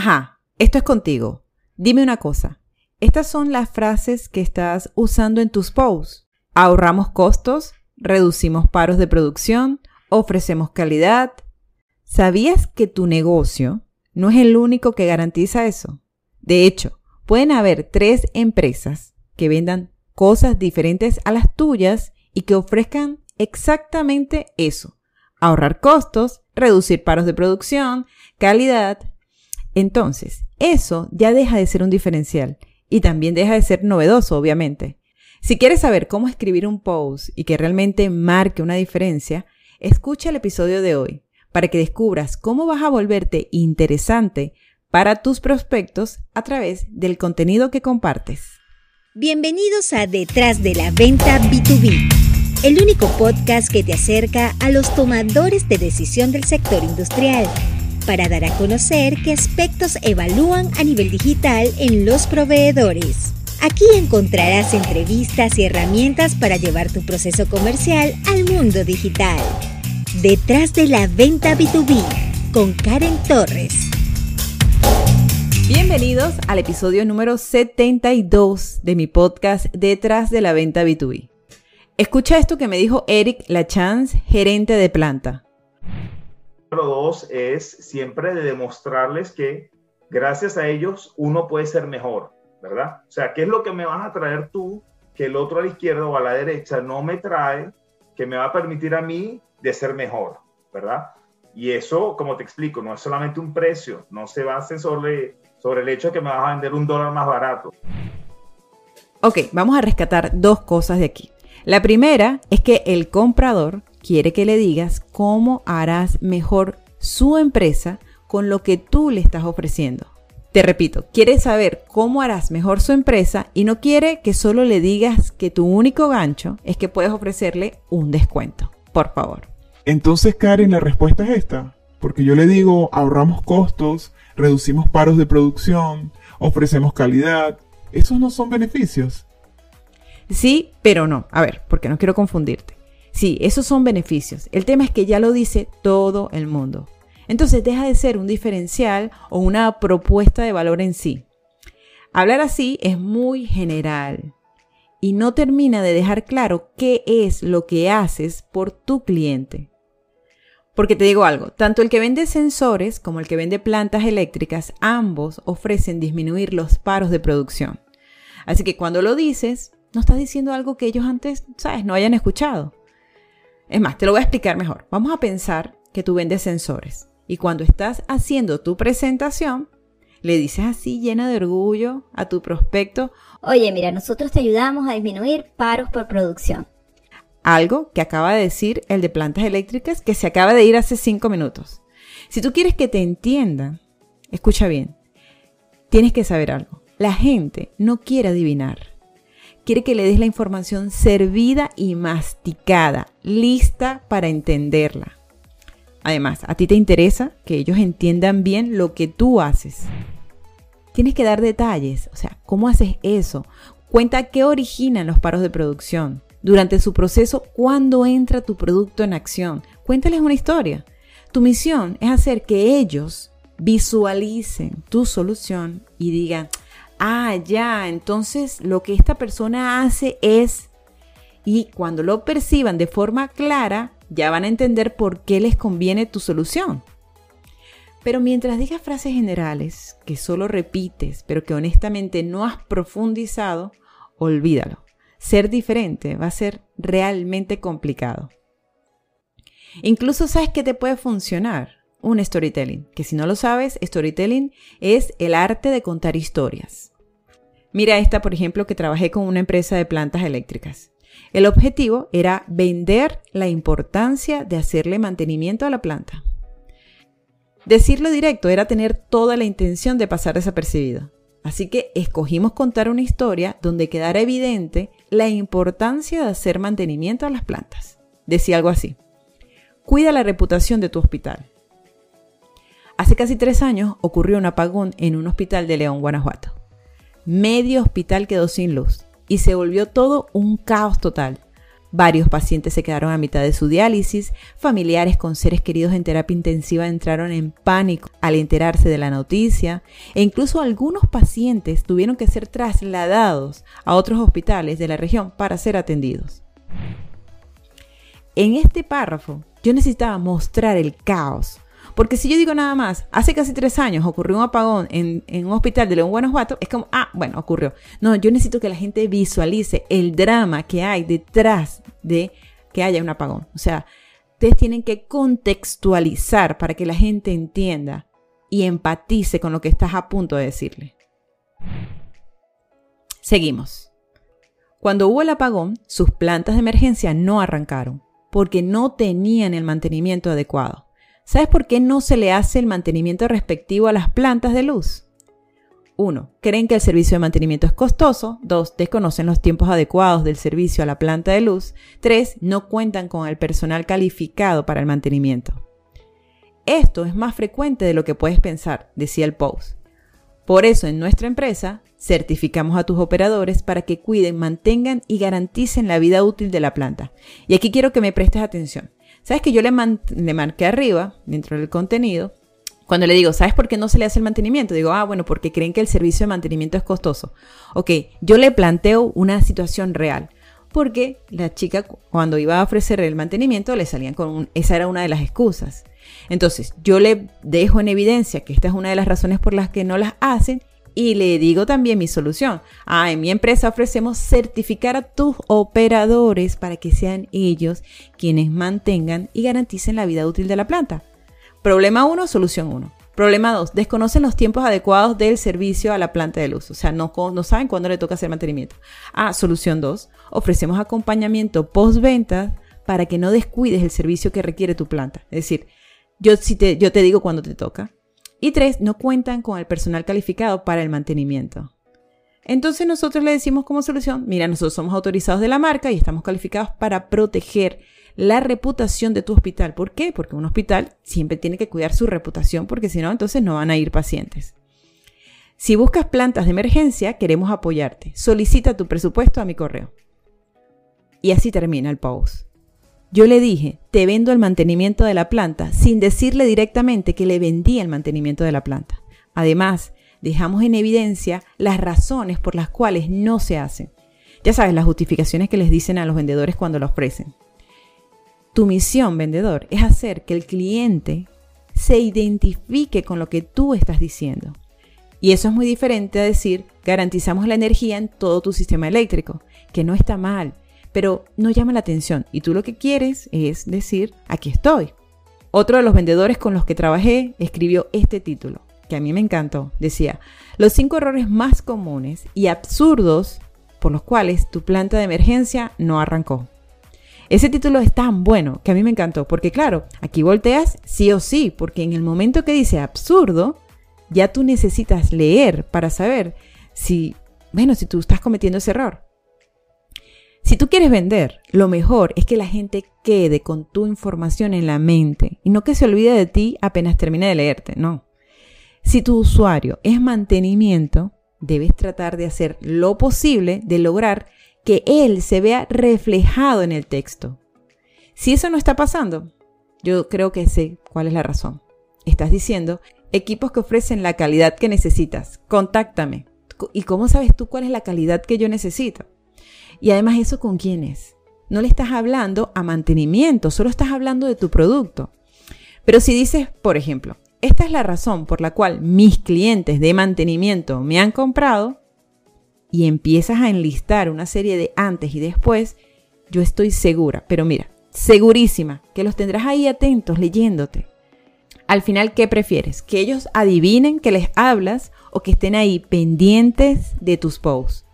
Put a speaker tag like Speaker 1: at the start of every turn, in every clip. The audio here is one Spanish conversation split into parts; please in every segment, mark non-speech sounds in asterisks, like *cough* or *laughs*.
Speaker 1: Ajá, esto es contigo. Dime una cosa. Estas son las frases que estás usando en tus posts. Ahorramos costos, reducimos paros de producción, ofrecemos calidad. ¿Sabías que tu negocio no es el único que garantiza eso? De hecho, pueden haber tres empresas que vendan cosas diferentes a las tuyas y que ofrezcan exactamente eso. Ahorrar costos, reducir paros de producción, calidad. Entonces, eso ya deja de ser un diferencial y también deja de ser novedoso, obviamente. Si quieres saber cómo escribir un post y que realmente marque una diferencia, escucha el episodio de hoy para que descubras cómo vas a volverte interesante para tus prospectos a través del contenido que compartes.
Speaker 2: Bienvenidos a Detrás de la Venta B2B, el único podcast que te acerca a los tomadores de decisión del sector industrial para dar a conocer qué aspectos evalúan a nivel digital en los proveedores. Aquí encontrarás entrevistas y herramientas para llevar tu proceso comercial al mundo digital. Detrás de la venta B2B con Karen Torres.
Speaker 1: Bienvenidos al episodio número 72 de mi podcast Detrás de la venta B2B. Escucha esto que me dijo Eric Lachance, gerente de planta.
Speaker 3: Dos es siempre de demostrarles que gracias a ellos uno puede ser mejor ¿verdad? O sea, ¿qué es lo que me vas a traer tú que el otro a la izquierda o a la derecha no me trae, que me va a permitir a mí de ser mejor, ¿verdad? Y eso, como te explico, no es solamente un precio, no se basa sobre, sobre el hecho de que me vas a vender un dólar más barato.
Speaker 1: Ok, vamos a rescatar dos cosas de aquí. La primera es que el comprador quiere que le digas cómo harás mejor su empresa con lo que tú le estás ofreciendo. Te repito, quiere saber cómo harás mejor su empresa y no quiere que solo le digas que tu único gancho es que puedes ofrecerle un descuento. Por favor.
Speaker 4: Entonces, Karen, la respuesta es esta. Porque yo le digo, ahorramos costos, reducimos paros de producción, ofrecemos calidad. ¿Esos no son beneficios?
Speaker 1: Sí, pero no. A ver, porque no quiero confundirte. Sí, esos son beneficios. El tema es que ya lo dice todo el mundo. Entonces deja de ser un diferencial o una propuesta de valor en sí. Hablar así es muy general y no termina de dejar claro qué es lo que haces por tu cliente. Porque te digo algo, tanto el que vende sensores como el que vende plantas eléctricas, ambos ofrecen disminuir los paros de producción. Así que cuando lo dices, no estás diciendo algo que ellos antes, sabes, no hayan escuchado. Es más, te lo voy a explicar mejor. Vamos a pensar que tú vendes sensores. Y cuando estás haciendo tu presentación, le dices así llena de orgullo a tu prospecto,
Speaker 5: oye, mira, nosotros te ayudamos a disminuir paros por producción.
Speaker 1: Algo que acaba de decir el de plantas eléctricas que se acaba de ir hace cinco minutos. Si tú quieres que te entiendan, escucha bien, tienes que saber algo. La gente no quiere adivinar. Quiere que le des la información servida y masticada, lista para entenderla. Además, a ti te interesa que ellos entiendan bien lo que tú haces. Tienes que dar detalles, o sea, ¿cómo haces eso? Cuenta qué originan los paros de producción. Durante su proceso, ¿cuándo entra tu producto en acción? Cuéntales una historia. Tu misión es hacer que ellos visualicen tu solución y digan, ah, ya, entonces lo que esta persona hace es, y cuando lo perciban de forma clara, ya van a entender por qué les conviene tu solución. Pero mientras digas frases generales que solo repites, pero que honestamente no has profundizado, olvídalo. Ser diferente va a ser realmente complicado. Incluso sabes que te puede funcionar un storytelling, que si no lo sabes, storytelling es el arte de contar historias. Mira esta, por ejemplo, que trabajé con una empresa de plantas eléctricas. El objetivo era vender la importancia de hacerle mantenimiento a la planta. Decirlo directo era tener toda la intención de pasar desapercibido. Así que escogimos contar una historia donde quedara evidente la importancia de hacer mantenimiento a las plantas. Decía algo así. Cuida la reputación de tu hospital. Hace casi tres años ocurrió un apagón en un hospital de León, Guanajuato. Medio hospital quedó sin luz y se volvió todo un caos total. Varios pacientes se quedaron a mitad de su diálisis, familiares con seres queridos en terapia intensiva entraron en pánico al enterarse de la noticia e incluso algunos pacientes tuvieron que ser trasladados a otros hospitales de la región para ser atendidos. En este párrafo yo necesitaba mostrar el caos porque si yo digo nada más, hace casi tres años ocurrió un apagón en, un hospital de León, Guanajuato, es como, ah, bueno, ocurrió. No, yo necesito que la gente visualice el drama que hay detrás de que haya un apagón. O sea, ustedes tienen que contextualizar para que la gente entienda y empatice con lo que estás a punto de decirle. Seguimos. Cuando hubo el apagón, sus plantas de emergencia no arrancaron porque no tenían el mantenimiento adecuado. ¿Sabes por qué no se le hace el mantenimiento respectivo a las plantas de luz? 1. Creen que el servicio de mantenimiento es costoso. 2. Desconocen los tiempos adecuados del servicio a la planta de luz. 3. No cuentan con el personal calificado para el mantenimiento. Esto es más frecuente de lo que puedes pensar, decía el post. Por eso en nuestra empresa certificamos a tus operadores para que cuiden, mantengan y garanticen la vida útil de la planta. Y aquí quiero que me prestes atención. ¿Sabes que yo le, marqué arriba, dentro del contenido, cuando le digo, ¿sabes por qué no se le hace el mantenimiento? Digo, ah, bueno, porque creen que el servicio de mantenimiento es costoso. Ok, yo le planteo una situación real. Porque la chica cuando iba a ofrecer el mantenimiento le salían con un, esa era una de las excusas. Entonces, yo le dejo en evidencia que esta es una de las razones por las que no las hacen y le digo también mi solución. Ah, en mi empresa ofrecemos certificar a tus operadores para que sean ellos quienes mantengan y garanticen la vida útil de la planta. Problema 1, solución 1. Problema 2, desconocen los tiempos adecuados del servicio a la planta de luz. O sea, no, no saben cuándo le toca hacer mantenimiento. Ah, solución 2, ofrecemos acompañamiento postventa para que no descuides el servicio que requiere tu planta. Es decir, yo, si te, yo te digo cuándo te toca. Y tres, no cuentan con el personal calificado para el mantenimiento. Entonces nosotros le decimos como solución, mira, nosotros somos autorizados de la marca y estamos calificados para proteger la reputación de tu hospital. ¿Por qué? Porque un hospital siempre tiene que cuidar su reputación porque si no, entonces no van a ir pacientes. Si buscas plantas de emergencia, queremos apoyarte. Solicita tu presupuesto a mi correo. Y así termina el post. Yo le dije, te vendo el mantenimiento de la planta, sin decirle directamente que le vendía el mantenimiento de la planta. Además, dejamos en evidencia las razones por las cuales no se hacen. Ya sabes, las justificaciones que les dicen a los vendedores cuando lo ofrecen. Tu misión, vendedor, es hacer que el cliente se identifique con lo que tú estás diciendo. Y eso es muy diferente a decir, garantizamos la energía en todo tu sistema eléctrico, que no está mal, pero no llama la atención y tú lo que quieres es decir, aquí estoy. Otro de los vendedores con los que trabajé escribió este título, que a mí me encantó. Decía, los cinco errores más comunes y absurdos por los cuales tu planta de emergencia no arrancó. Ese título es tan bueno que a mí me encantó, porque claro, aquí volteas sí o sí, porque en el momento que dice absurdo, ya tú necesitas leer para saber si, bueno, si tú estás cometiendo ese error. Si tú quieres vender, lo mejor es que la gente quede con tu información en la mente y no que se olvide de ti apenas termine de leerte, no. Si tu usuario es mantenimiento, debes tratar de hacer lo posible de lograr que él se vea reflejado en el texto. Si eso no está pasando, yo creo que sé cuál es la razón. Estás diciendo, equipos que ofrecen la calidad que necesitas, contáctame. ¿Y cómo sabes tú cuál es la calidad que yo necesito? Y además eso con quién es. No le estás hablando a mantenimiento, solo estás hablando de tu producto. Pero si dices, por ejemplo, esta es la razón por la cual mis clientes de mantenimiento me han comprado y empiezas a enlistar una serie de antes y después, yo estoy segura, pero mira, segurísima que los tendrás ahí atentos leyéndote. Al final, ¿qué prefieres? ¿Que ellos adivinen que les hablas o que estén ahí pendientes de tus posts?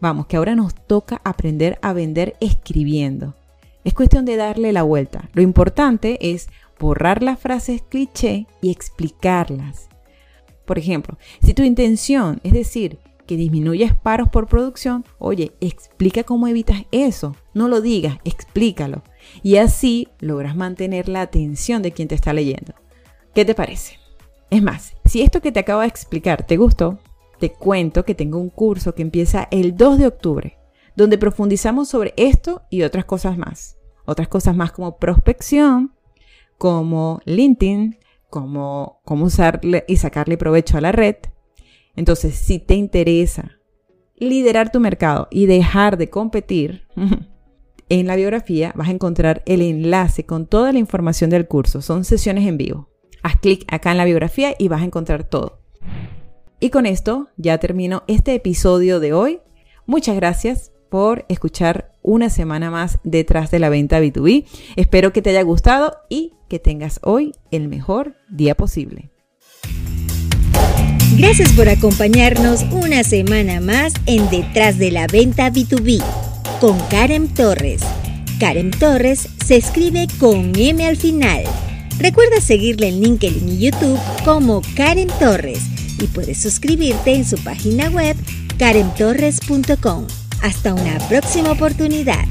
Speaker 1: Vamos, que ahora nos toca aprender a vender escribiendo. Es cuestión de darle la vuelta. Lo importante es borrar las frases cliché y explicarlas. Por ejemplo, si tu intención es decir que disminuyes paros por producción, oye, explica cómo evitas eso. No lo digas, explícalo. Y así logras mantener la atención de quien te está leyendo. ¿Qué te parece? Es más, si esto que te acabo de explicar te gustó, te cuento que tengo un curso que empieza el 2 de octubre, donde profundizamos sobre esto y otras cosas más. Otras cosas más como prospección, como LinkedIn, como cómo usarle y sacarle provecho a la red. Entonces, si te interesa liderar tu mercado y dejar de competir, *laughs* en la biografía vas a encontrar el enlace con toda la información del curso. Son sesiones en vivo. Haz clic acá en la biografía y vas a encontrar todo. Y con esto ya termino este episodio de hoy. Muchas gracias por escuchar una semana más detrás de la venta B2B. Espero que te haya gustado y que tengas hoy el mejor día posible.
Speaker 2: Gracias por acompañarnos una semana más en Detrás de la Venta B2B con Karen Torres. Karen Torres se escribe con M al final. Recuerda seguirle en LinkedIn y YouTube como Karen Torres y puedes suscribirte en su página web karentorres.com. Hasta una próxima oportunidad.